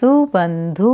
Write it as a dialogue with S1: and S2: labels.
S1: Subandhu.